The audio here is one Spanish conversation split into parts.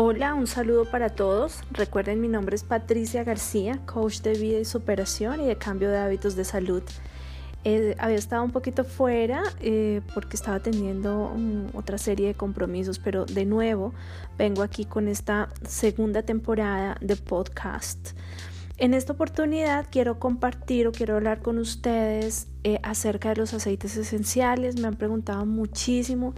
Hola, un saludo para todos. Recuerden, mi nombre es Patricia García, coach de vida y superación y de cambio de hábitos de salud. Eh, había estado un poquito fuera eh, porque estaba teniendo otra serie de compromisos, pero de nuevo vengo aquí con esta segunda temporada de podcast. En esta oportunidad quiero compartir o quiero hablar con ustedes eh, acerca de los aceites esenciales. Me han preguntado muchísimo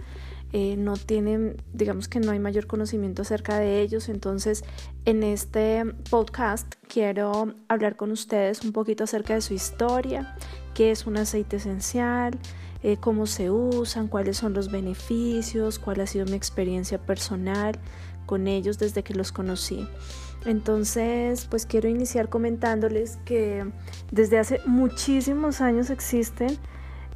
eh, no tienen, digamos que no hay mayor conocimiento acerca de ellos. Entonces, en este podcast quiero hablar con ustedes un poquito acerca de su historia, qué es un aceite esencial, eh, cómo se usan, cuáles son los beneficios, cuál ha sido mi experiencia personal con ellos desde que los conocí. Entonces, pues quiero iniciar comentándoles que desde hace muchísimos años existen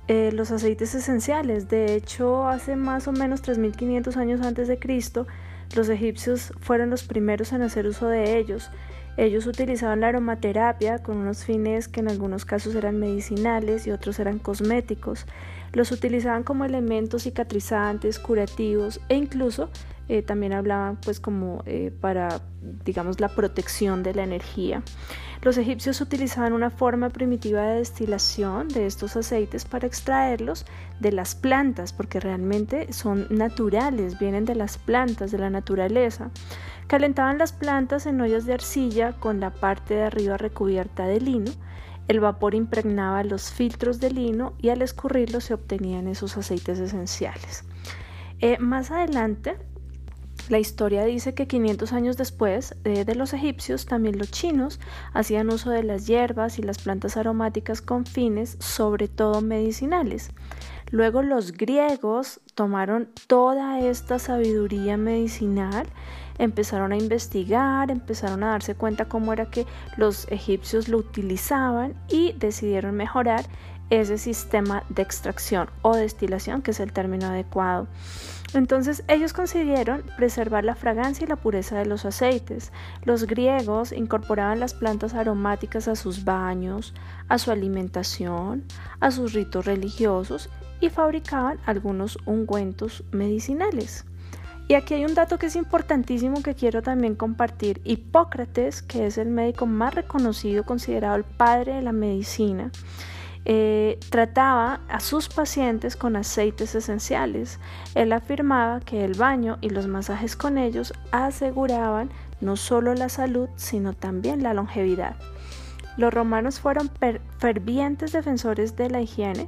eh, los aceites esenciales. De hecho, hace más o menos 3.500 años antes de Cristo, los egipcios fueron los primeros en hacer uso de ellos. Ellos utilizaban la aromaterapia con unos fines que en algunos casos eran medicinales y otros eran cosméticos. Los utilizaban como elementos cicatrizantes, curativos e incluso eh, también hablaban pues como eh, para digamos la protección de la energía. Los egipcios utilizaban una forma primitiva de destilación de estos aceites para extraerlos de las plantas porque realmente son naturales, vienen de las plantas, de la naturaleza. Calentaban las plantas en ollas de arcilla con la parte de arriba recubierta de lino. El vapor impregnaba los filtros de lino y al escurrirlo se obtenían esos aceites esenciales. Eh, más adelante, la historia dice que 500 años después eh, de los egipcios, también los chinos hacían uso de las hierbas y las plantas aromáticas con fines sobre todo medicinales. Luego los griegos tomaron toda esta sabiduría medicinal, empezaron a investigar, empezaron a darse cuenta cómo era que los egipcios lo utilizaban y decidieron mejorar ese sistema de extracción o destilación, que es el término adecuado. Entonces ellos consiguieron preservar la fragancia y la pureza de los aceites. Los griegos incorporaban las plantas aromáticas a sus baños, a su alimentación, a sus ritos religiosos y fabricaban algunos ungüentos medicinales. Y aquí hay un dato que es importantísimo que quiero también compartir. Hipócrates, que es el médico más reconocido, considerado el padre de la medicina, eh, trataba a sus pacientes con aceites esenciales. Él afirmaba que el baño y los masajes con ellos aseguraban no solo la salud, sino también la longevidad. Los romanos fueron fervientes defensores de la higiene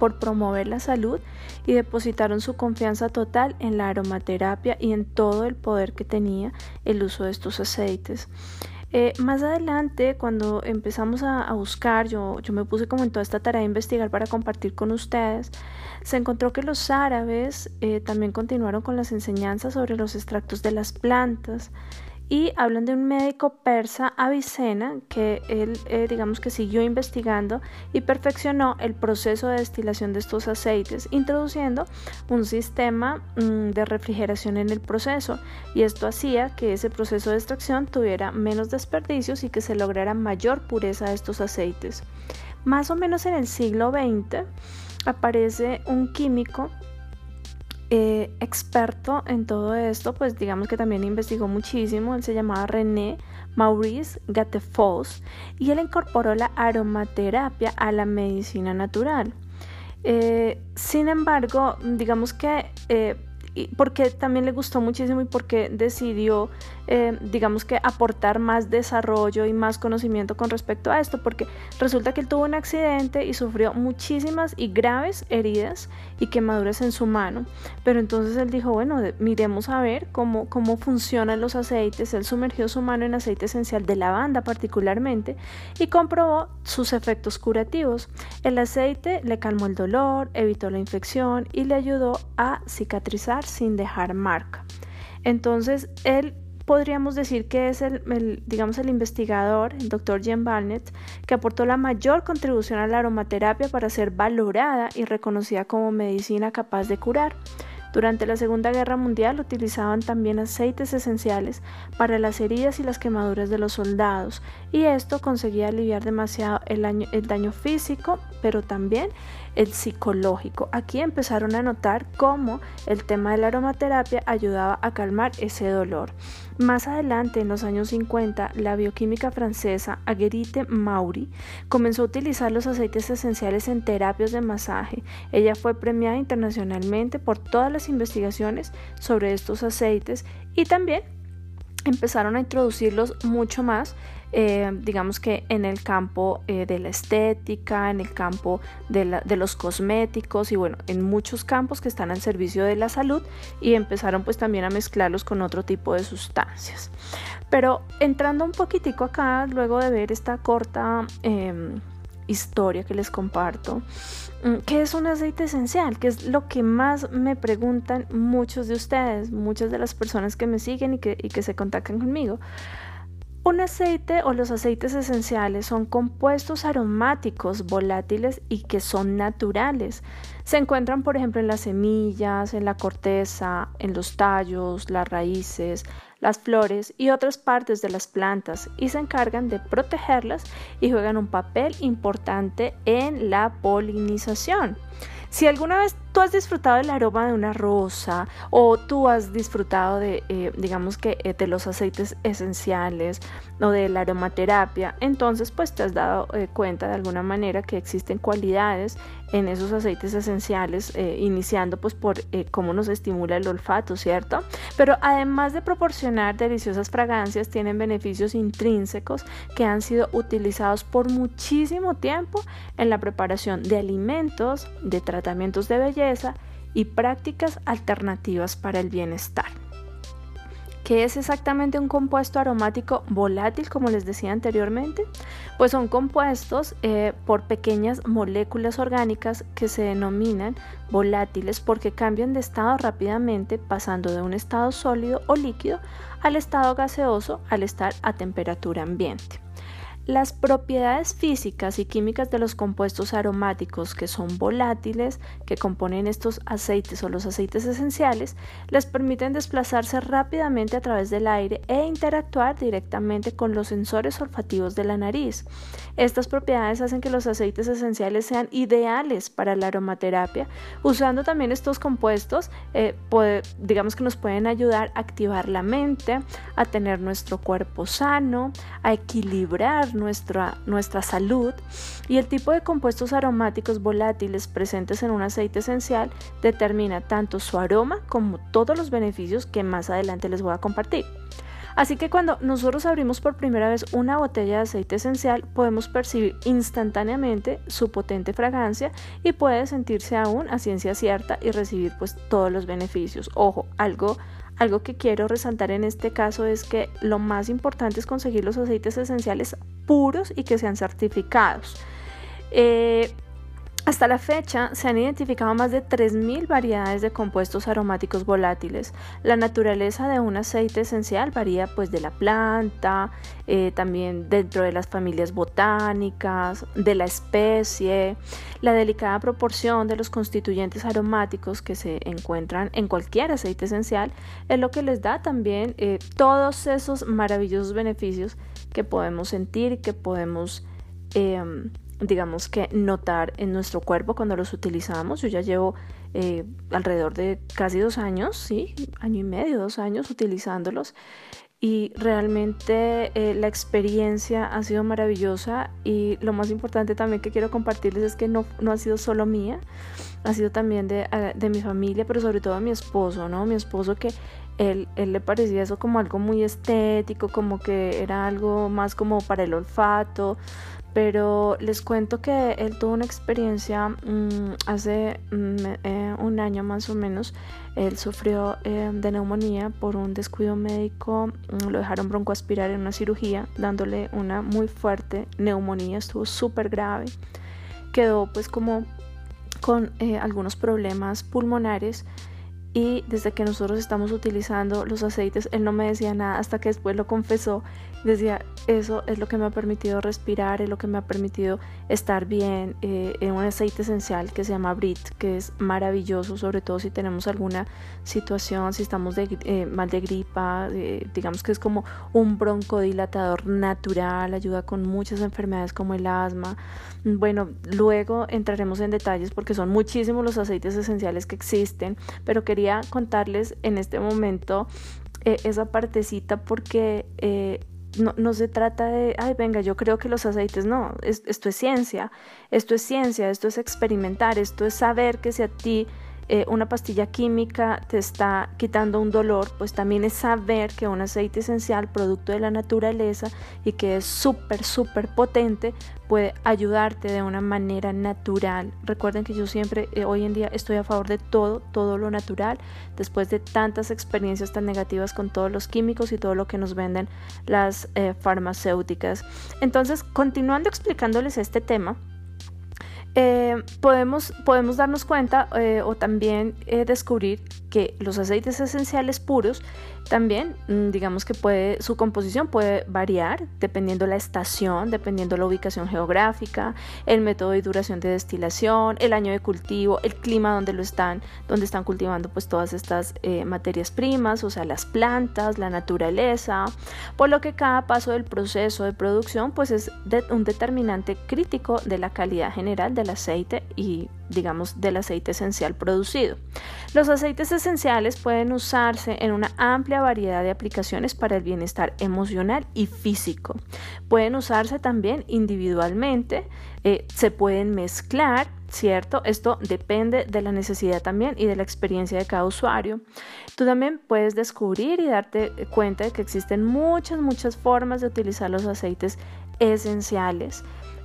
por promover la salud y depositaron su confianza total en la aromaterapia y en todo el poder que tenía el uso de estos aceites. Eh, más adelante, cuando empezamos a, buscar, yo, yo, me puse como en toda esta tarea de investigar para compartir con ustedes, se encontró que los árabes eh, también continuaron con las enseñanzas sobre los extractos de las plantas y hablan de un médico persa Avicena que él eh, digamos que siguió investigando y perfeccionó el proceso de destilación de estos aceites introduciendo un sistema mm, de refrigeración en el proceso. Y esto hacía que ese proceso de extracción tuviera menos desperdicios y que se lograra mayor pureza de estos aceites. Más o menos en el siglo XX aparece un químico eh, experto en todo esto, pues digamos que también investigó muchísimo. Él se llamaba René Maurice Gattefoss y él incorporó la aromaterapia a la medicina natural. Eh, sin embargo, digamos que eh, porque también le gustó muchísimo y porque decidió, eh, digamos que, aportar más desarrollo y más conocimiento con respecto a esto, porque resulta que él tuvo un accidente y sufrió muchísimas y graves heridas y quemaduras en su mano. Pero entonces él dijo, bueno, miremos a ver cómo, cómo funcionan los aceites. Él sumergió su mano en aceite esencial de lavanda particularmente y comprobó sus efectos curativos. El aceite le calmó el dolor, evitó la infección y le ayudó a cicatrizar sin dejar marca. Entonces, él podríamos decir que es el, digamos, el investigador, el doctor Jen Barnett, que aportó la mayor contribución a la aromaterapia para ser valorada y reconocida como medicina capaz de curar. Durante la Segunda Guerra Mundial utilizaban también aceites esenciales para las heridas y las quemaduras de los soldados y esto conseguía aliviar demasiado el, el daño físico, pero también el psicológico. Aquí empezaron a notar cómo el tema de la aromaterapia ayudaba a calmar ese dolor. Más adelante, en los años 50, la bioquímica francesa Aguerite Maury comenzó a utilizar los aceites esenciales en terapias de masaje. Ella fue premiada internacionalmente por todas las investigaciones sobre estos aceites y también empezaron a introducirlos mucho más eh, digamos que en el campo eh, de la estética, en el campo de, los cosméticos y bueno, en muchos campos que están al servicio de la salud y empezaron pues también a mezclarlos con otro tipo de sustancias. Pero entrando un poquitico acá, luego de ver esta corta em, historia que les comparto, mm, ¿qué es un aceite esencial? Que es lo que más me preguntan muchos de ustedes, muchas de las personas que me siguen y que, y que se contactan conmigo. Un aceite o los aceites esenciales son compuestos aromáticos volátiles y que son naturales. Se encuentran, por ejemplo, en las semillas, en la corteza, en los tallos, las raíces, las flores y otras partes de las plantas y se encargan de protegerlas y juegan un papel importante en la polinización. Si alguna vez tú has disfrutado del aroma de una rosa o tú has disfrutado de, eh, digamos que, eh, de los aceites esenciales o de la aromaterapia, entonces pues te has dado eh, cuenta de alguna manera que existen cualidades en esos aceites esenciales, iniciando pues por cómo nos estimula el olfato, ¿cierto? Pero además de proporcionar deliciosas fragancias, tienen beneficios intrínsecos que han sido utilizados por muchísimo tiempo en la preparación de alimentos, de tratamientos de belleza, y prácticas alternativas para el bienestar. ¿Qué es exactamente un compuesto aromático volátil, como les decía anteriormente? Pues son compuestos eh, por pequeñas moléculas orgánicas que se denominan volátiles porque cambian de estado rápidamente, pasando de un estado sólido o líquido al estado gaseoso al estar a temperatura ambiente. Las propiedades físicas y químicas de los compuestos aromáticos que son volátiles, que componen estos aceites o los aceites esenciales, les permiten desplazarse rápidamente a través del aire e interactuar directamente con los sensores olfativos de la nariz. Estas propiedades hacen que los aceites esenciales sean ideales para la aromaterapia. Usando también estos compuestos, eh, digamos que nos pueden ayudar a activar la mente, a tener nuestro cuerpo sano, a equilibrar nuestra, nuestra salud y el tipo de compuestos aromáticos volátiles presentes en un aceite esencial determina tanto su aroma como todos los beneficios que más adelante les voy a compartir. Así que cuando nosotros abrimos por primera vez una botella de aceite esencial, podemos percibir instantáneamente su potente fragancia y puede sentirse aún a ciencia cierta y recibir pues todos los beneficios. Ojo, algo algo que quiero resaltar en este caso es que lo más importante es conseguir los aceites esenciales puros y que sean certificados. Eh, hasta la fecha se han identificado más de 3.000 variedades de compuestos aromáticos volátiles. La naturaleza de un aceite esencial varía pues de la planta, eh, también dentro de las familias botánicas, de la especie, la delicada proporción de los constituyentes aromáticos que se encuentran en cualquier aceite esencial es lo que les da también eh, todos esos maravillosos beneficios que podemos sentir, que podemos... Em, digamos que notar en nuestro cuerpo cuando los utilizamos. Yo ya llevo eh, alrededor de casi dos años, sí, año y medio, dos años utilizándolos y realmente eh, la experiencia ha sido maravillosa y lo más importante también que quiero compartirles es que no, no ha sido solo mía, ha sido también de, de, mi familia, pero sobre todo de mi esposo, ¿no? Mi esposo que él, él, le parecía eso como algo muy estético, como que era algo más como para el olfato, pero les cuento que él tuvo una experiencia mm, hace mm, eh, un año más o menos. Él sufrió eh, de neumonía por un descuido médico, mm, lo dejaron broncoaspirar en una cirugía, dándole una muy fuerte neumonía, estuvo súper grave. Quedó pues como con eh, algunos problemas pulmonares y desde que nosotros estamos utilizando los aceites, él no me decía nada hasta que después lo confesó. Decía, eso es lo que me ha permitido respirar, es lo que me ha permitido estar bien. Eh, en un aceite esencial que se llama Brit, que es maravilloso, sobre todo si tenemos alguna situación, si estamos de, eh, mal de gripa, digamos que es como un broncodilatador natural, ayuda con muchas enfermedades como el asma. Bueno, luego entraremos en detalles porque son muchísimos los aceites esenciales que existen, pero quería contarles en este momento eh, esa partecita porque no, no, se trata de, ay, venga, yo creo que los aceites, no, esto es ciencia, esto es ciencia, esto es experimentar, esto es saber que si a ti eh, una pastilla química te está quitando un dolor, pues también es saber que un aceite esencial, producto de la naturaleza y que es súper, súper potente, puede ayudarte de una manera natural. Recuerden que yo siempre, eh, hoy en día, estoy a favor de todo, todo lo natural, después de tantas experiencias tan negativas con todos los químicos y todo lo que nos venden las eh, farmacéuticas. Entonces, continuando explicándoles este tema, eh, podemos, podemos darnos cuenta eh, o también eh, descubrir que los aceites esenciales puros también, mm, digamos que puede, su composición puede variar dependiendo la estación, dependiendo la ubicación geográfica, el método y duración de destilación, el año de cultivo, el clima donde lo están, donde están cultivando pues todas estas materias primas, o sea, las plantas, la naturaleza, por lo que cada paso del proceso de producción pues es un determinante crítico de la calidad general de aceite y digamos del aceite esencial producido. Los aceites esenciales pueden usarse en una amplia variedad de aplicaciones para el bienestar emocional y físico. Pueden usarse también individualmente, eh, se pueden mezclar, ¿cierto? Esto depende de la necesidad también y de la experiencia de cada usuario. Tú también puedes descubrir y darte cuenta de que existen muchas, muchas formas de utilizar los aceites esenciales.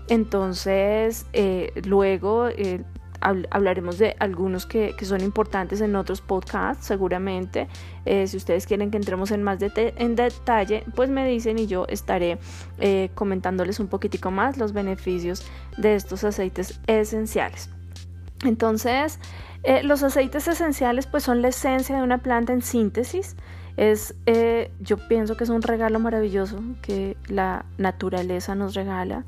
Entonces, eh, luego eh, hablaremos de algunos que, son importantes en otros podcasts, seguramente. Eh, si ustedes quieren que entremos en más en detalle, pues me dicen y yo estaré comentándoles un poquitico más los beneficios de estos aceites esenciales. Entonces, los aceites esenciales pues son la esencia de una planta en síntesis. Es, yo pienso que es un regalo maravilloso que la naturaleza nos regala.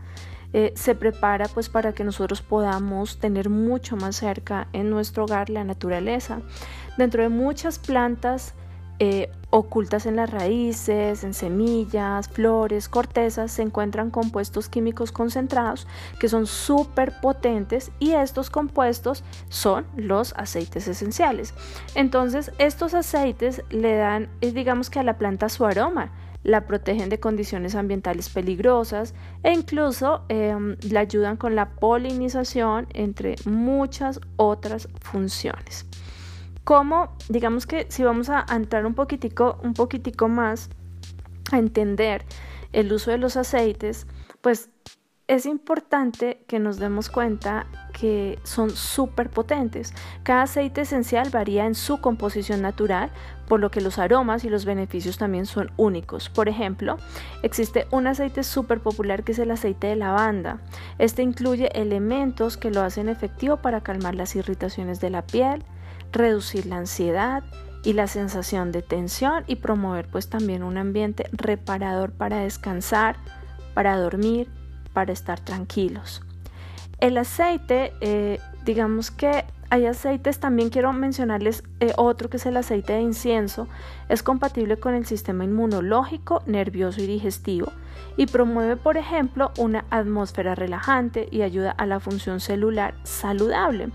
Eh, se prepara pues para que nosotros podamos tener mucho más cerca en nuestro hogar la naturaleza. Dentro de muchas plantas eh, ocultas en las raíces, en semillas, flores, cortezas, se encuentran compuestos químicos concentrados que son súper potentes y estos compuestos son los aceites esenciales. Entonces estos aceites le dan, digamos que a la planta su aroma la protegen de condiciones ambientales peligrosas e incluso em, la ayudan con la polinización, entre muchas otras funciones. Como, digamos que si vamos a entrar un poquitico, un poquitico más a entender el uso de los aceites, pues es importante que nos demos cuenta que son súper potentes. Cada aceite esencial varía en su composición natural, por lo que los aromas y los beneficios también son únicos. Por ejemplo, existe un aceite súper popular que es el aceite de lavanda. Este incluye elementos que lo hacen efectivo para calmar las irritaciones de la piel, reducir la ansiedad, y la sensación de tensión y promover pues también un ambiente reparador para descansar, para dormir, para estar tranquilos. El aceite, eh, digamos que hay aceites, también quiero mencionarles eh, otro que es el aceite de incienso. Es compatible con el sistema inmunológico, nervioso y digestivo y promueve, por ejemplo, una atmósfera relajante y ayuda a la función celular saludable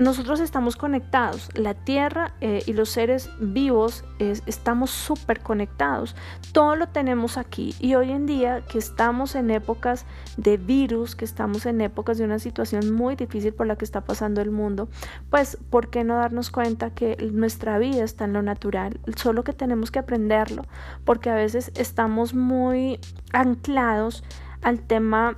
nosotros estamos conectados, la Tierra eh, y los seres vivos estamos súper conectados, todo lo tenemos aquí y hoy en día que estamos en épocas de virus, que estamos en épocas de una situación muy difícil por la que está pasando el mundo, pues ¿por qué no darnos cuenta que nuestra vida está en lo natural? Solo que tenemos que aprenderlo, porque a veces estamos muy anclados al tema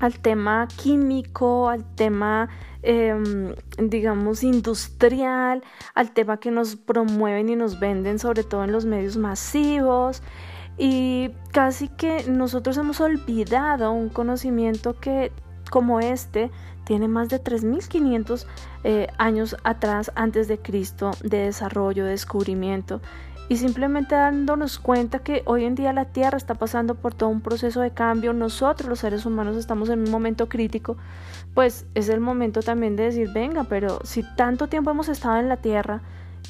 al tema químico, al tema, em, digamos, industrial, al tema que nos promueven y nos venden, sobre todo en los medios masivos. Y casi que nosotros hemos olvidado un conocimiento que como este tiene más de 3.500 eh, años atrás antes de Cristo de desarrollo, de descubrimiento y simplemente dándonos cuenta que hoy en día la Tierra está pasando por todo un proceso de cambio, nosotros los seres humanos estamos en un momento crítico, pues es el momento también de decir, venga, pero si tanto tiempo hemos estado en la Tierra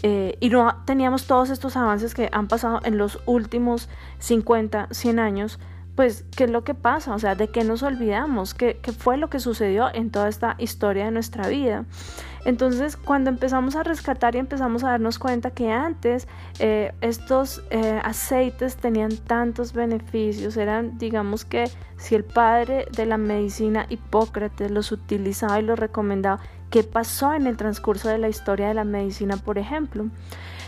eh, y no teníamos todos estos avances que han pasado en los últimos 50, 100 años, pues, ¿qué es lo que pasa? O sea, ¿de qué nos olvidamos? ¿Qué, ¿Qué, fue lo que sucedió en toda esta historia de nuestra vida? Entonces, cuando empezamos a rescatar y empezamos a darnos cuenta que antes eh, estos eh, aceites tenían tantos beneficios, eran, digamos que, si el padre de la medicina Hipócrates los utilizaba y los recomendaba, ¿qué pasó en el transcurso de la historia de la medicina, por ejemplo?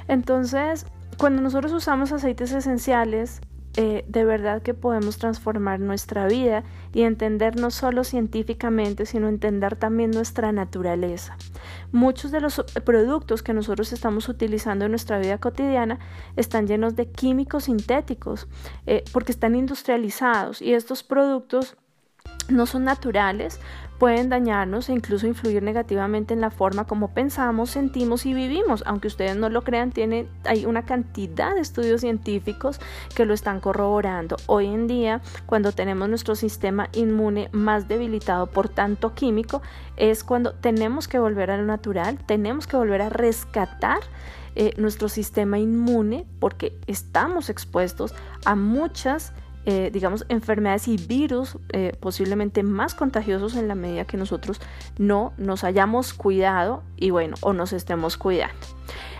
Entonces, cuando nosotros usamos aceites esenciales, eh, de verdad que podemos transformar nuestra vida y entender no solo científicamente, sino entender también nuestra naturaleza. Muchos de los productos que nosotros estamos utilizando en nuestra vida cotidiana están llenos de químicos sintéticos eh, porque están industrializados y estos productos no son naturales pueden dañarnos e incluso influir negativamente en la forma como pensamos, sentimos y vivimos. Aunque ustedes no lo crean, tiene, hay una cantidad de estudios científicos que lo están corroborando. Hoy en día, cuando tenemos nuestro sistema inmune más debilitado por tanto químico, es cuando tenemos que volver a lo natural, tenemos que volver a rescatar eh, nuestro sistema inmune porque estamos expuestos a muchas eh, digamos, enfermedades y virus eh, posiblemente más contagiosos en la medida que nosotros no nos hayamos cuidado y bueno, o nos estemos cuidando.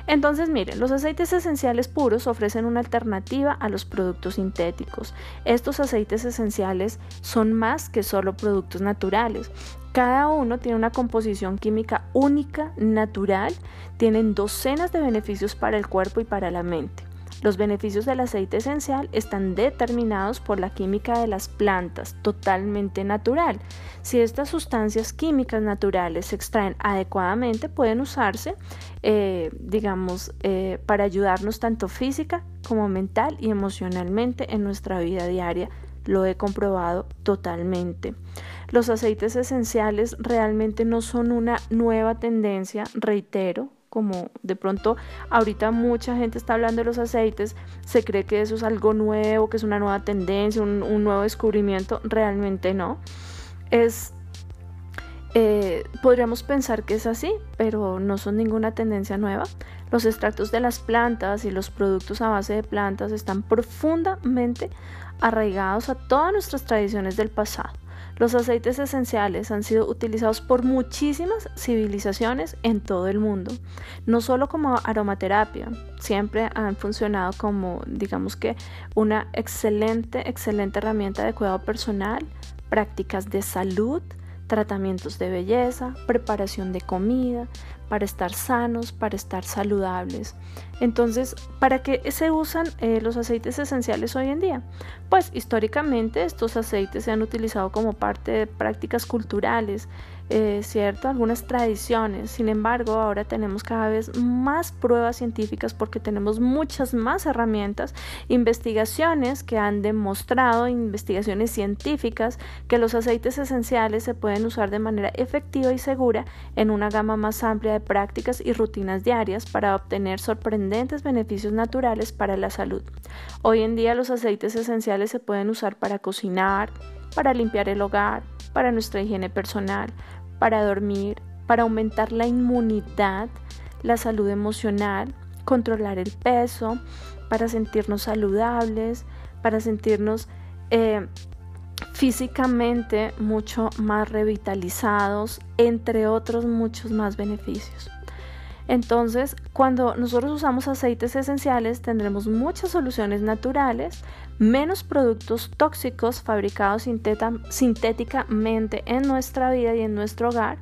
Entonces, miren, los aceites esenciales puros ofrecen una alternativa a los productos sintéticos. Estos aceites esenciales son más que solo productos naturales. Cada uno tiene una composición química única, natural, tienen docenas de beneficios para el cuerpo y para la mente. Los beneficios del aceite esencial están determinados por la química de las plantas, totalmente natural. Si estas sustancias químicas naturales se extraen adecuadamente, pueden usarse, eh, digamos, eh, para ayudarnos tanto física como mental y emocionalmente en nuestra vida diaria. Lo he comprobado totalmente. Los aceites esenciales realmente no son una nueva tendencia, reitero, como de pronto ahorita mucha gente está hablando de los aceites, se cree que eso es algo nuevo, que es una nueva tendencia, un, nuevo descubrimiento, realmente no. Es, eh, podríamos pensar que es así, pero no son ninguna tendencia nueva. Los extractos de las plantas y los productos a base de plantas están profundamente arraigados a todas nuestras tradiciones del pasado. Los aceites esenciales han sido utilizados por muchísimas civilizaciones en todo el mundo, no solo como aromaterapia, siempre han funcionado como, digamos que, una excelente, excelente herramienta de cuidado personal, prácticas de salud, tratamientos de belleza, preparación de comida, para estar sanos, para estar saludables. Entonces, ¿para qué se usan eh, los aceites esenciales hoy en día? Pues históricamente estos aceites se han utilizado como parte de prácticas culturales, eh, ¿cierto? Algunas tradiciones. Sin embargo, ahora tenemos cada vez más pruebas científicas porque tenemos muchas más herramientas, investigaciones que han demostrado, investigaciones científicas, que los aceites esenciales se pueden usar de manera efectiva y segura en una gama más amplia de prácticas y rutinas diarias para obtener sorprendentes beneficios naturales para la salud. Hoy en día los aceites esenciales se pueden usar para cocinar, para limpiar el hogar, para nuestra higiene personal, para dormir, para aumentar la inmunidad, la salud emocional, controlar el peso, para sentirnos saludables, para sentirnos eh, físicamente mucho más revitalizados, entre otros muchos más beneficios. Entonces, cuando nosotros usamos aceites esenciales, tendremos muchas soluciones naturales, menos productos tóxicos fabricados sintéticamente en nuestra vida y en nuestro hogar.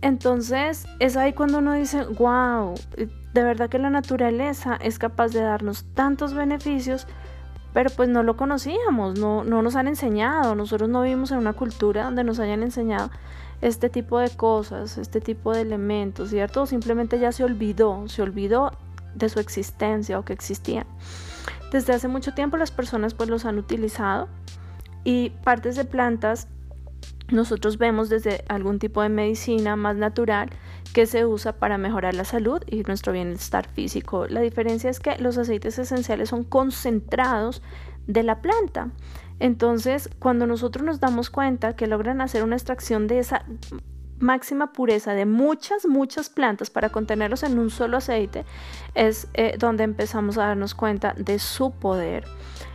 Entonces, es ahí cuando uno dice, wow, de verdad que la naturaleza es capaz de darnos tantos beneficios, pero pues no lo conocíamos, no, no nos han enseñado, nosotros no vivimos en una cultura donde nos hayan enseñado este tipo de cosas, este tipo de elementos, ¿cierto? simplemente ya se olvidó, se olvidó de su existencia o que existían. Desde hace mucho tiempo las personas pues los han utilizado y partes de plantas nosotros vemos desde algún tipo de medicina más natural que se usa para mejorar la salud y nuestro bienestar físico. La diferencia es que los aceites esenciales son concentrados de la planta. Entonces, cuando nosotros nos damos cuenta que logran hacer una extracción de esa máxima pureza de muchas, muchas plantas para contenerlos en un solo aceite, es eh, donde empezamos a darnos cuenta de su poder.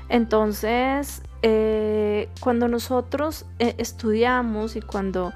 Entonces, eh, cuando nosotros eh, estudiamos y cuando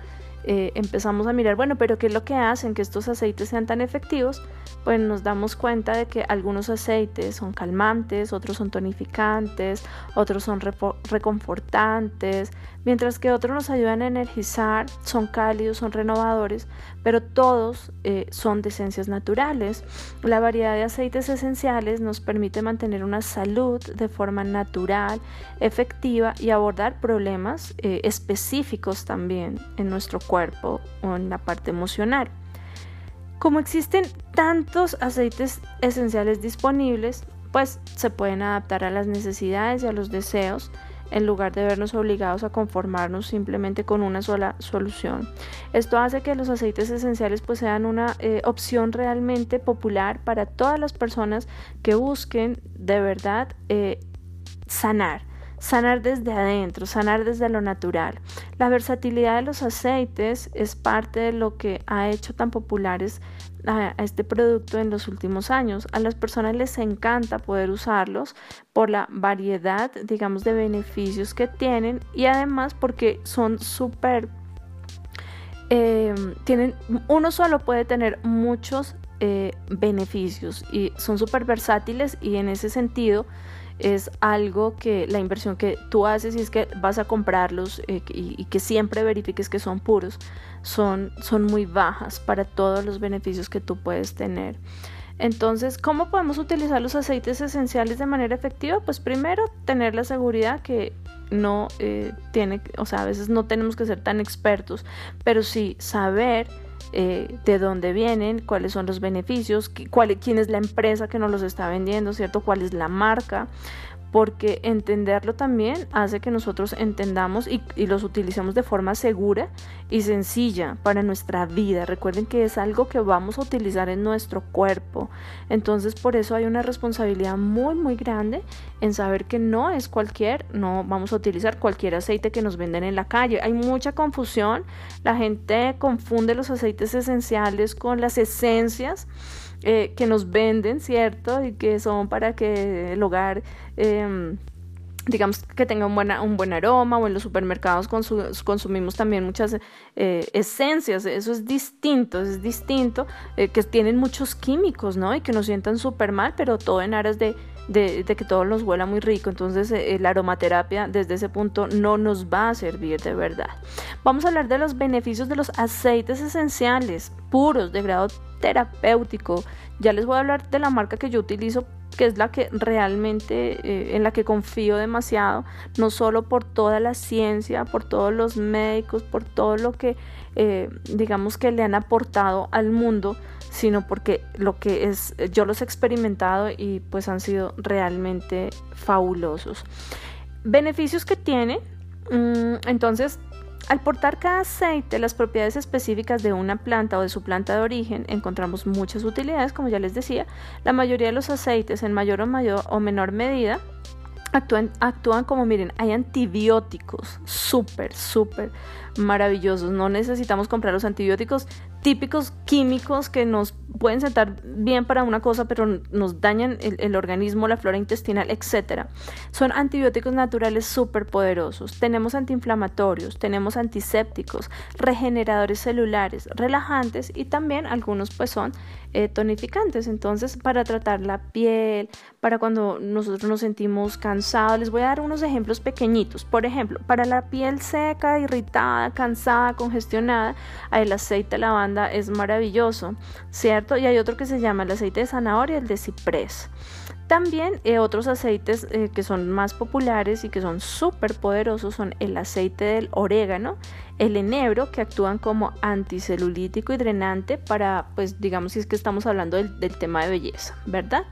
empezamos a mirar, bueno, pero ¿qué es lo que hacen que estos aceites sean tan efectivos? Pues nos damos cuenta de que algunos aceites son calmantes, otros son tonificantes, otros son reconfortantes, mientras que otros nos ayudan a energizar, son cálidos, son renovadores, pero todos eh, son de esencias naturales. La variedad de aceites esenciales nos permite mantener una salud de forma natural, efectiva y abordar problemas eh, específicos también en nuestro cuerpo o en la parte emocional. Como existen tantos aceites esenciales disponibles, pues se pueden adaptar a las necesidades y a los deseos en lugar de vernos obligados a conformarnos simplemente con una sola solución. Esto hace que los aceites esenciales pues sean una eh, opción realmente popular para todas las personas que busquen de verdad eh, sanar sanar desde adentro, sanar desde lo natural. La versatilidad de los aceites es parte de lo que ha hecho tan populares a, este producto en los últimos años. A las personas les encanta poder usarlos por la variedad, digamos, de beneficios que tienen y además porque son súper... Eh, tienen, uno solo puede tener muchos eh, beneficios y son súper versátiles y en ese sentido es algo que la inversión que tú haces y es que vas a comprarlos eh, y, que siempre verifiques que son puros, son, son muy bajas para todos los beneficios que tú puedes tener. Entonces, ¿cómo podemos utilizar los aceites esenciales de manera efectiva? Pues primero, tener la seguridad que no eh, tiene, o sea, a veces no tenemos que ser tan expertos, pero sí saber eh, de dónde vienen, cuáles son los beneficios, cuál, quién es la empresa que nos los está vendiendo, ¿cierto? ¿Cuál es la marca? Porque entenderlo también hace que nosotros entendamos y, los utilicemos de forma segura y sencilla para nuestra vida. Recuerden que es algo que vamos a utilizar en nuestro cuerpo. Entonces por eso hay una responsabilidad muy muy grande en saber que no es cualquier, no vamos a utilizar cualquier aceite que nos venden en la calle. Hay mucha confusión, la gente confunde los aceites esenciales con las esencias eh, que nos venden, ¿cierto? Y que son para que el hogar... Em, digamos que tenga un, buena, un buen aroma o en los supermercados consumimos también muchas eh, esencias, eso es distinto, es distinto, eh, que tienen muchos químicos, ¿no? Y que nos sientan súper mal, pero todo en aras de de, que todo nos huela muy rico. Entonces eh, la aromaterapia desde ese punto no nos va a servir de verdad. Vamos a hablar de los beneficios de los aceites esenciales puros de grado terapéutico. Ya les voy a hablar de la marca que yo utilizo que es la que realmente eh, en la que confío demasiado, no solo por toda la ciencia, por todos los médicos, por todo lo que eh, digamos que le han aportado al mundo, sino porque lo que es, yo los he experimentado y pues han sido realmente fabulosos. Beneficios que tiene, mm, entonces al portar cada aceite las propiedades específicas de una planta o de su planta de origen, encontramos muchas utilidades, como ya les decía. La mayoría de los aceites, en mayor o, mayor o menor medida, actúan, actúan como, miren, hay antibióticos súper, súper maravillosos. No necesitamos comprar los antibióticos típicos químicos que nos pueden sentar bien para una cosa, pero nos dañan el, organismo, la flora intestinal, etc. Son antibióticos naturales súper poderosos. Tenemos antiinflamatorios, tenemos antisépticos, regeneradores celulares, relajantes y también algunos pues son eh, tonificantes. Entonces, para tratar la piel, para cuando nosotros nos sentimos cansados, les voy a dar unos ejemplos pequeñitos. Por ejemplo, para la piel seca, irritada, cansada, congestionada, el aceite de lavanda es maravilloso, ¿cierto? Y hay otro que se llama el aceite de zanahoria, el de ciprés. También eh, otros aceites eh, que son más populares y que son súper poderosos son el aceite del orégano, el enebro, que actúan como anticelulítico y drenante para, pues digamos, si es que estamos hablando del, tema de belleza, ¿verdad?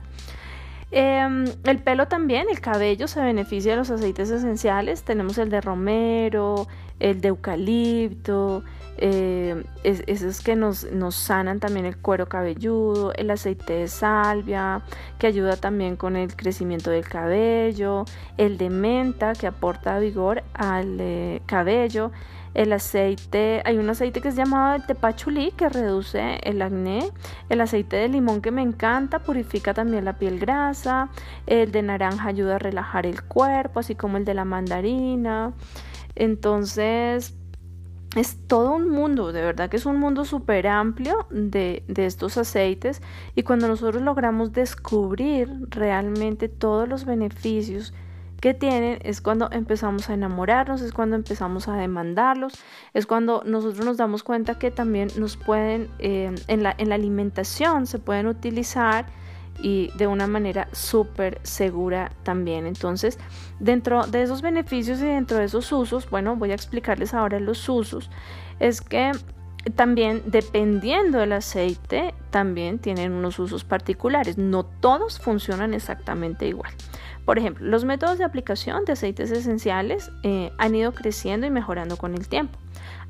Em, el pelo también, el cabello se beneficia de los aceites esenciales. Tenemos el de romero, el de eucalipto, eh, esos que nos, nos, sanan también el cuero cabelludo, el aceite de salvia, que ayuda también con el crecimiento del cabello, el de menta, que aporta vigor al eh, cabello, el aceite, hay un aceite que es llamado el tepachulí que reduce el acné, el aceite de limón que me encanta, purifica también la piel grasa, el de naranja ayuda a relajar el cuerpo, así como el de la mandarina. Entonces, es todo un mundo, de verdad que es un mundo súper amplio de, de, estos aceites. Y cuando nosotros logramos descubrir realmente todos los beneficios que tienen es cuando empezamos a enamorarnos, es cuando empezamos a demandarlos, es cuando nosotros nos damos cuenta que también nos pueden, eh, en, la, en la alimentación se pueden utilizar y de una manera súper segura también. Entonces, dentro de esos beneficios y dentro de esos usos, bueno, voy a explicarles ahora los usos, es que también dependiendo del aceite, también tienen unos usos particulares. No todos funcionan exactamente igual. Por ejemplo, los métodos de aplicación de aceites esenciales eh, han ido creciendo y mejorando con el tiempo.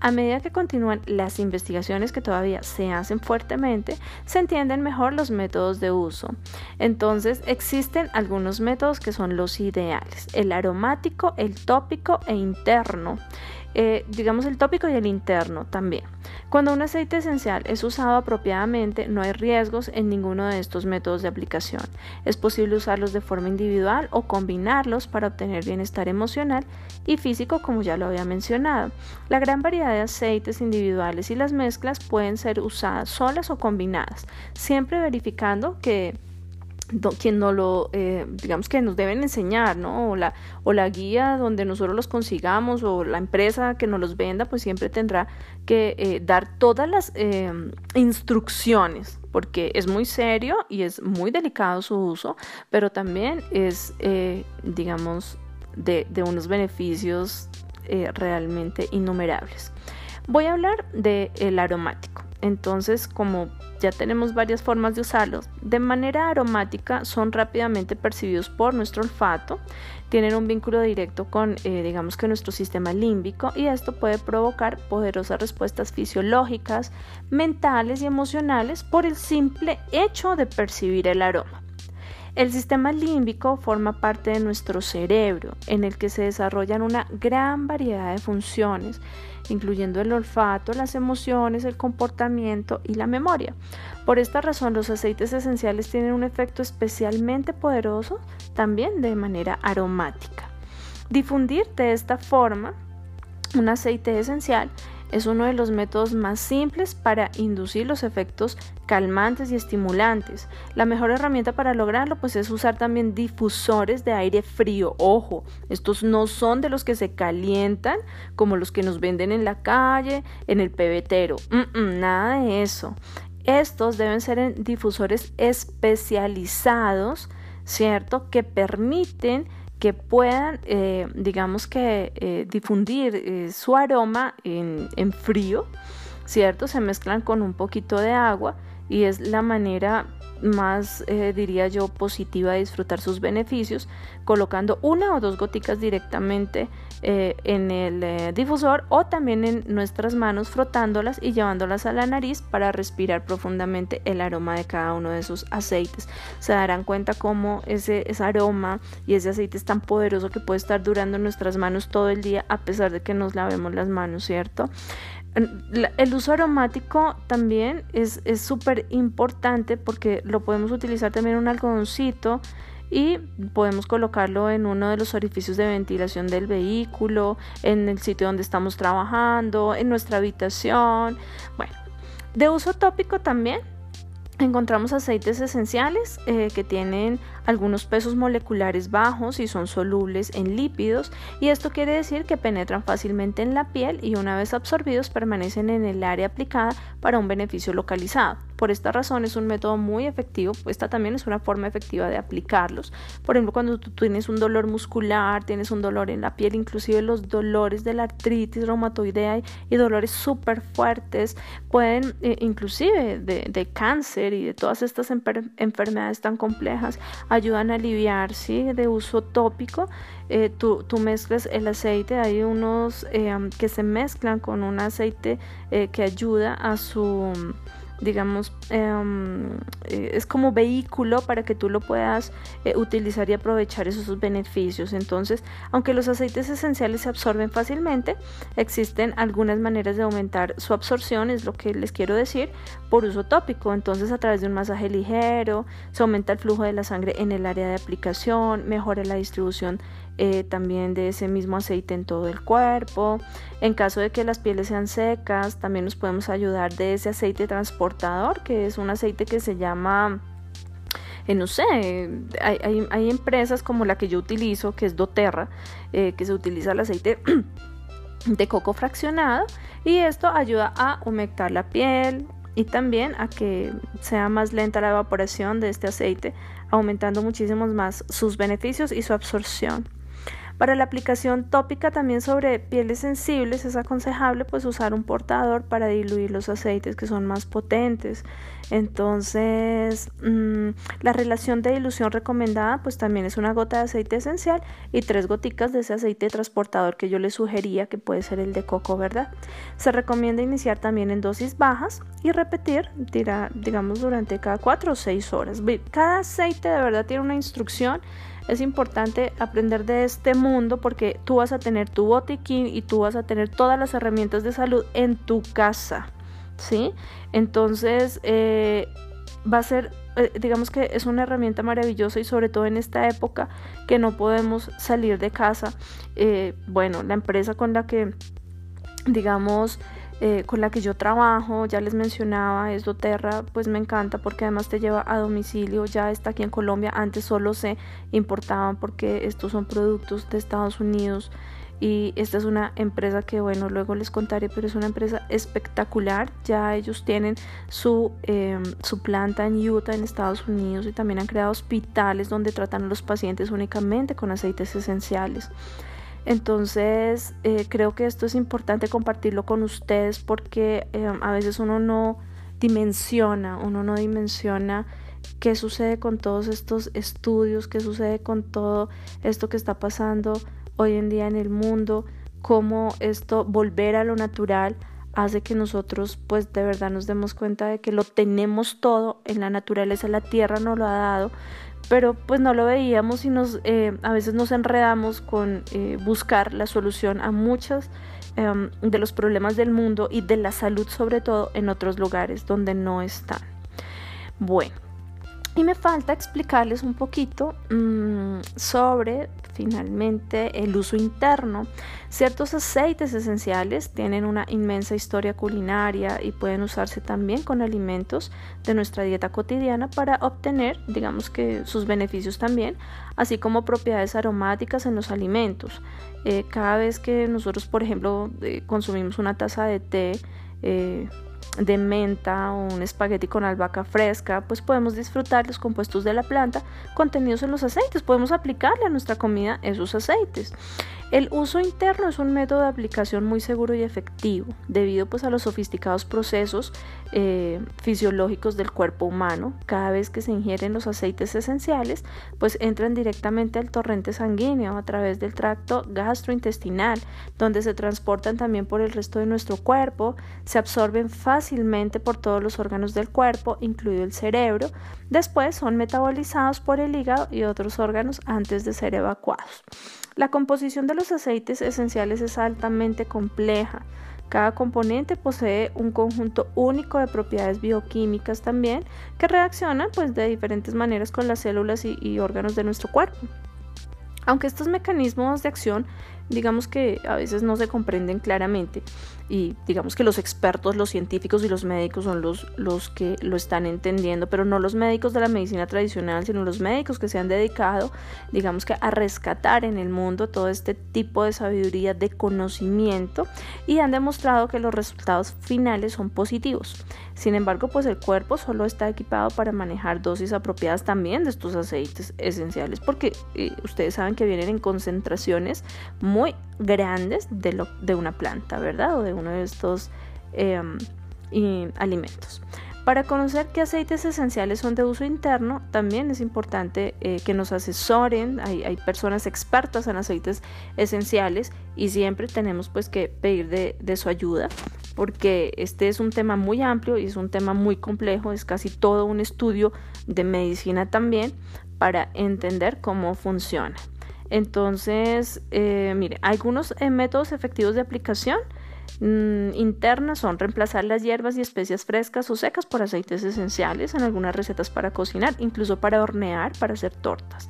A medida que continúan las investigaciones que todavía se hacen fuertemente, se entienden mejor los métodos de uso. Entonces, existen algunos métodos que son los ideales, el aromático, el tópico e interno. Eh, digamos el tópico y el interno también. Cuando un aceite esencial es usado apropiadamente, no hay riesgos en ninguno de estos métodos de aplicación. Es posible usarlos de forma individual o combinarlos para obtener bienestar emocional y físico, como ya lo había mencionado. La gran variedad de aceites individuales y las mezclas pueden ser usadas solas o combinadas, siempre verificando que quien no lo, eh, digamos que nos deben enseñar, ¿no? O la, o la guía donde nosotros los consigamos o la empresa que nos los venda, pues siempre tendrá que eh, dar todas las eh, instrucciones, porque es muy serio y es muy delicado su uso, pero también es, digamos, de, de, unos beneficios realmente innumerables. Voy a hablar del aromático. Entonces, como ya tenemos varias formas de usarlos, de manera aromática son rápidamente percibidos por nuestro olfato, tienen un vínculo directo con, eh, digamos que nuestro sistema límbico y esto puede provocar poderosas respuestas fisiológicas, mentales y emocionales por el simple hecho de percibir el aroma. El sistema límbico forma parte de nuestro cerebro, en el que se desarrollan una gran variedad de funciones, incluyendo el olfato, las emociones, el comportamiento y la memoria. Por esta razón, los aceites esenciales tienen un efecto especialmente poderoso también de manera aromática. Difundir de esta forma un aceite esencial es uno de los métodos más simples para inducir los efectos calmantes y estimulantes. La mejor herramienta para lograrlo pues es usar también difusores de aire frío. Ojo, estos no son de los que se calientan como los que nos venden en la calle, en el pebetero. nada de eso. Estos deben ser difusores especializados, ¿cierto? Que permiten que puedan, eh, digamos que, eh, difundir eh, su aroma en, en, frío, ¿cierto? Se mezclan con un poquito de agua y es la manera más, eh, diría yo, positiva de disfrutar sus beneficios, colocando una o dos goticas directamente eh, en el eh, difusor o también en nuestras manos frotándolas y llevándolas a la nariz para respirar profundamente el aroma de cada uno de esos aceites. Se darán cuenta cómo ese, ese aroma y ese aceite es tan poderoso que puede estar durando en nuestras manos todo el día a pesar de que nos lavemos las manos, ¿cierto? El uso aromático también es súper importante porque lo podemos utilizar también en un algodoncito y podemos colocarlo en uno de los orificios de ventilación del vehículo, en el sitio donde estamos trabajando, en nuestra habitación. Bueno, de uso tópico también Encontramos aceites esenciales eh, que tienen algunos pesos moleculares bajos y son solubles en lípidos y esto quiere decir que penetran fácilmente en la piel y una vez absorbidos permanecen en el área aplicada para un beneficio localizado. Por esta razón es un método muy efectivo, esta también es una forma efectiva de aplicarlos. Por ejemplo, cuando tú tienes un dolor muscular, tienes un dolor en la piel, inclusive los dolores de la artritis reumatoidea y, dolores súper fuertes, pueden eh, inclusive de, cáncer y de todas estas enfermedades tan complejas, ayudan a aliviar, ¿sí? De uso tópico. Eh, tú, mezclas el aceite, hay unos eh, que se mezclan con un aceite que ayuda a su digamos, em, eh, es como vehículo para que tú lo puedas eh, utilizar y aprovechar esos beneficios. Entonces, aunque los aceites esenciales se absorben fácilmente, existen algunas maneras de aumentar su absorción, es lo que les quiero decir, por uso tópico. Entonces, a través de un masaje ligero, se aumenta el flujo de la sangre en el área de aplicación, mejora la distribución eh, también de ese mismo aceite en todo el cuerpo. En caso de que las pieles sean secas, también nos podemos ayudar de ese aceite transportador, que es un aceite que se llama... Eh, no sé, hay, hay, empresas como la que yo utilizo, que es doTERRA, eh, que se utiliza el aceite de coco fraccionado y esto ayuda a humectar la piel y también a que sea más lenta la evaporación de este aceite, aumentando muchísimos más sus beneficios y su absorción. Para la aplicación tópica también sobre pieles sensibles es aconsejable pues usar un portador para diluir los aceites que son más potentes. Entonces, mm, la relación de dilución recomendada pues también es una gota de aceite esencial y tres goticas de ese aceite transportador que yo les sugería que puede ser el de coco, ¿verdad? Se recomienda iniciar también en dosis bajas y repetir, digamos, durante cada cuatro o seis horas. Cada aceite de verdad tiene una instrucción es importante aprender de este mundo porque tú vas a tener tu botiquín y tú vas a tener todas las herramientas de salud en tu casa, ¿sí? Entonces, eh, va a ser, eh, digamos que es una herramienta maravillosa y sobre todo en esta época que no podemos salir de casa. Eh, bueno, la empresa con la que, digamos, eh, con la que yo trabajo, ya les mencionaba, es doTERRA, pues me encanta porque además te lleva a domicilio, ya está aquí en Colombia, antes solo se importaban porque estos son productos de Estados Unidos y esta es una empresa que bueno luego les contaré pero es una empresa espectacular ya ellos tienen su, em, su planta en Utah en Estados Unidos y también han creado hospitales donde tratan a los pacientes únicamente con aceites esenciales entonces, eh, creo que esto es importante compartirlo con ustedes porque eh, a veces uno no dimensiona, uno no dimensiona qué sucede con todos estos estudios, qué sucede con todo esto que está pasando hoy en día en el mundo, cómo esto volver a lo natural hace que nosotros pues de verdad nos demos cuenta de que lo tenemos todo en la naturaleza, la tierra nos lo ha dado, pero pues no lo veíamos y nos, eh, a veces nos enredamos con eh, buscar la solución a muchos em, de los problemas del mundo y de la salud sobre todo en otros lugares donde no están. Bueno, y me falta explicarles un poquito mm, sobre finalmente el uso interno. Ciertos aceites esenciales tienen una inmensa historia culinaria y pueden usarse también con alimentos de nuestra dieta cotidiana para obtener, digamos que sus beneficios también, así como propiedades aromáticas en los alimentos. Eh, cada vez que nosotros, por ejemplo, eh, consumimos una taza de té, eh, de menta o un espagueti con albahaca fresca, pues podemos disfrutar los compuestos de la planta contenidos en los aceites. Podemos aplicarle a nuestra comida esos aceites. El uso interno es un método de aplicación muy seguro y efectivo, debido pues a los sofisticados procesos eh, fisiológicos del cuerpo humano. Cada vez que se ingieren los aceites esenciales, pues entran directamente al torrente sanguíneo a través del tracto gastrointestinal, donde se transportan también por el resto de nuestro cuerpo, se absorben fácilmente por todos los órganos del cuerpo, incluido el cerebro. Después son metabolizados por el hígado y otros órganos antes de ser evacuados. La composición de los aceites esenciales es altamente compleja. Cada componente posee un conjunto único de propiedades bioquímicas también que reaccionan pues, de diferentes maneras con las células y, órganos de nuestro cuerpo. Aunque estos mecanismos de acción digamos que a veces no se comprenden claramente y digamos que los expertos, los científicos y los médicos son los, los que lo están entendiendo, pero no los médicos de la medicina tradicional, sino los médicos que se han dedicado, digamos que a rescatar en el mundo todo este tipo de sabiduría, de conocimiento y han demostrado que los resultados finales son positivos. Sin embargo, pues el cuerpo solo está equipado para manejar dosis apropiadas también de estos aceites esenciales, porque eh, ustedes saben que vienen en concentraciones muy grandes de, una planta, ¿verdad? O de uno de estos em, alimentos. Para conocer qué aceites esenciales son de uso interno, también es importante eh, que nos asesoren. Hay, personas expertas en aceites esenciales y siempre tenemos pues que pedir de su ayuda porque este es un tema muy amplio y es un tema muy complejo, es casi todo un estudio de medicina también para entender cómo funciona. Entonces, eh, mire, algunos eh, métodos efectivos de aplicación mm, interna son reemplazar las hierbas y especias frescas o secas por aceites esenciales en algunas recetas para cocinar, incluso para hornear, para hacer tortas.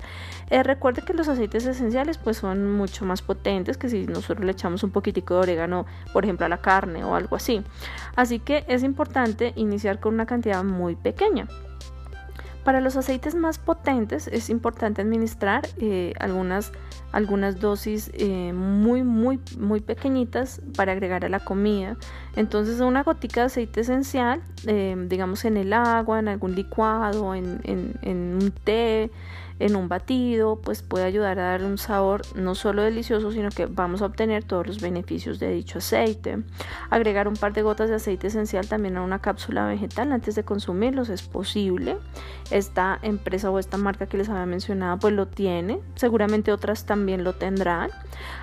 Eh, recuerde que los aceites esenciales pues son mucho más potentes que si nosotros le echamos un poquitico de orégano, por ejemplo, a la carne o algo así. Así que es importante iniciar con una cantidad muy pequeña. Para los aceites más potentes es importante administrar eh, algunas, algunas dosis eh, muy, muy, muy pequeñitas para agregar a la comida. Entonces una gotica de aceite esencial, eh, digamos en el agua, en algún licuado, en, en un té, en un batido, pues puede ayudar a dar un sabor no solo delicioso, sino que vamos a obtener todos los beneficios de dicho aceite. Agregar un par de gotas de aceite esencial también a una cápsula vegetal antes de consumirlos es posible. Esta empresa o esta marca que les había mencionado pues lo tiene, seguramente otras también lo tendrán.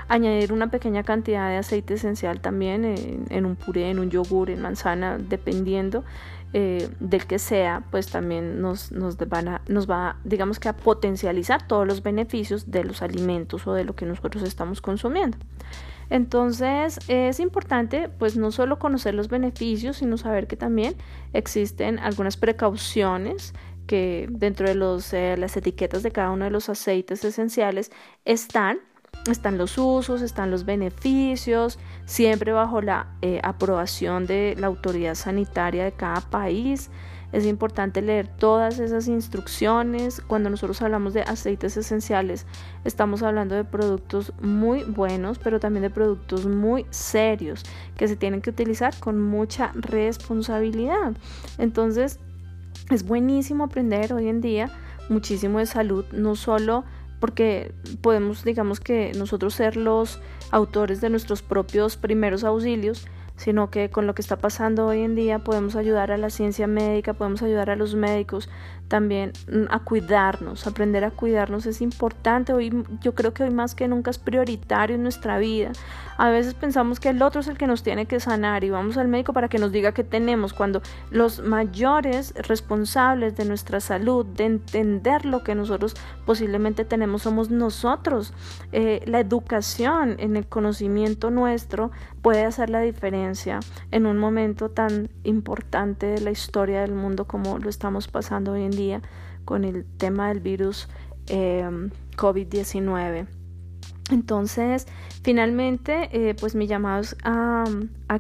Añadir una pequeña cantidad de aceite esencial también en, en un puré, en un yogur, en manzana, dependiendo eh, del que sea, pues también nos, nos, nos va, digamos que a potencializar todos los beneficios de los alimentos o de lo que nosotros estamos consumiendo. Entonces es importante pues no solo conocer los beneficios, sino saber que también existen algunas precauciones que dentro de los, eh, las etiquetas de cada uno de los aceites esenciales están están los usos, están los beneficios, siempre bajo la eh, aprobación de la autoridad sanitaria de cada país. Es importante leer todas esas instrucciones. Cuando nosotros hablamos de aceites esenciales, estamos hablando de productos muy buenos, pero también de productos muy serios que se tienen que utilizar con mucha responsabilidad. Entonces, es buenísimo aprender hoy en día muchísimo de salud, no solo porque podemos, digamos que nosotros ser los autores de nuestros propios primeros auxilios, sino que con lo que está pasando hoy en día podemos ayudar a la ciencia médica, podemos ayudar a los médicos también mm, a cuidarnos, aprender a cuidarnos es importante. Hoy yo creo que hoy más que nunca es prioritario en nuestra vida. A veces pensamos que el otro es el que nos tiene que sanar y vamos al médico para que nos diga qué tenemos, cuando los mayores responsables de nuestra salud, de entender lo que nosotros posiblemente tenemos, somos nosotros. Eh, la educación en el conocimiento nuestro puede hacer la diferencia en un momento tan importante de la historia del mundo como lo estamos pasando hoy en día con el tema del virus em, COVID-19. Entonces, finalmente, eh, pues mi llamado es a,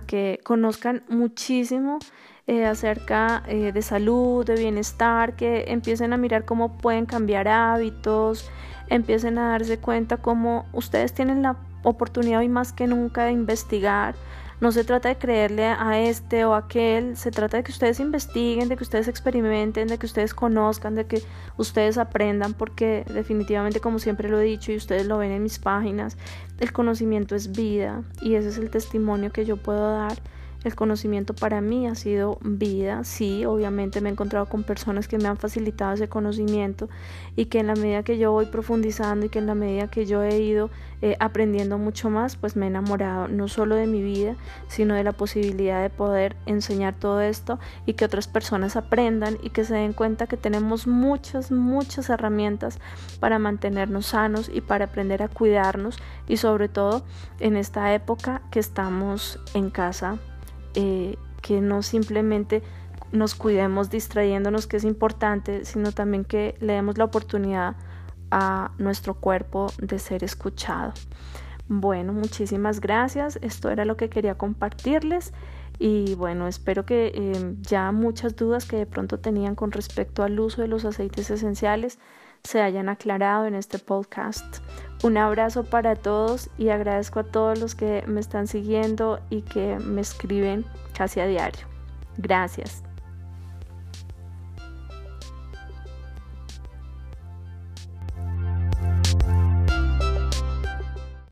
que conozcan muchísimo eh, acerca eh, de salud, de bienestar, que empiecen a mirar cómo pueden cambiar hábitos, empiecen a darse cuenta cómo ustedes tienen la oportunidad hoy más que nunca de investigar, no se trata de creerle a este o aquel, se trata de que ustedes investiguen, de que ustedes experimenten, de que ustedes conozcan, de que ustedes aprendan, porque definitivamente, como siempre lo he dicho y ustedes lo ven en mis páginas, el conocimiento es vida y ese es el testimonio que yo puedo dar el conocimiento para mí ha sido vida, sí, obviamente me he encontrado con personas que me han facilitado ese conocimiento y que en la medida que yo voy profundizando y que en la medida que yo he ido eh, aprendiendo mucho más, pues me he enamorado no solo de mi vida, sino de la posibilidad de poder enseñar todo esto y que otras personas aprendan y que se den cuenta que tenemos muchas, muchas herramientas para mantenernos sanos y para aprender a cuidarnos y sobre todo en esta época que estamos en casa eh, que no simplemente nos cuidemos distrayéndonos, que es importante, sino también que le demos la oportunidad a nuestro cuerpo de ser escuchado. Bueno, muchísimas gracias. Esto era lo que quería compartirles. Y bueno, espero que em, ya muchas dudas que de pronto tenían con respecto al uso de los aceites esenciales se hayan aclarado en este podcast. Un abrazo para todos y agradezco a todos los que me están siguiendo y que me escriben casi a diario. Gracias.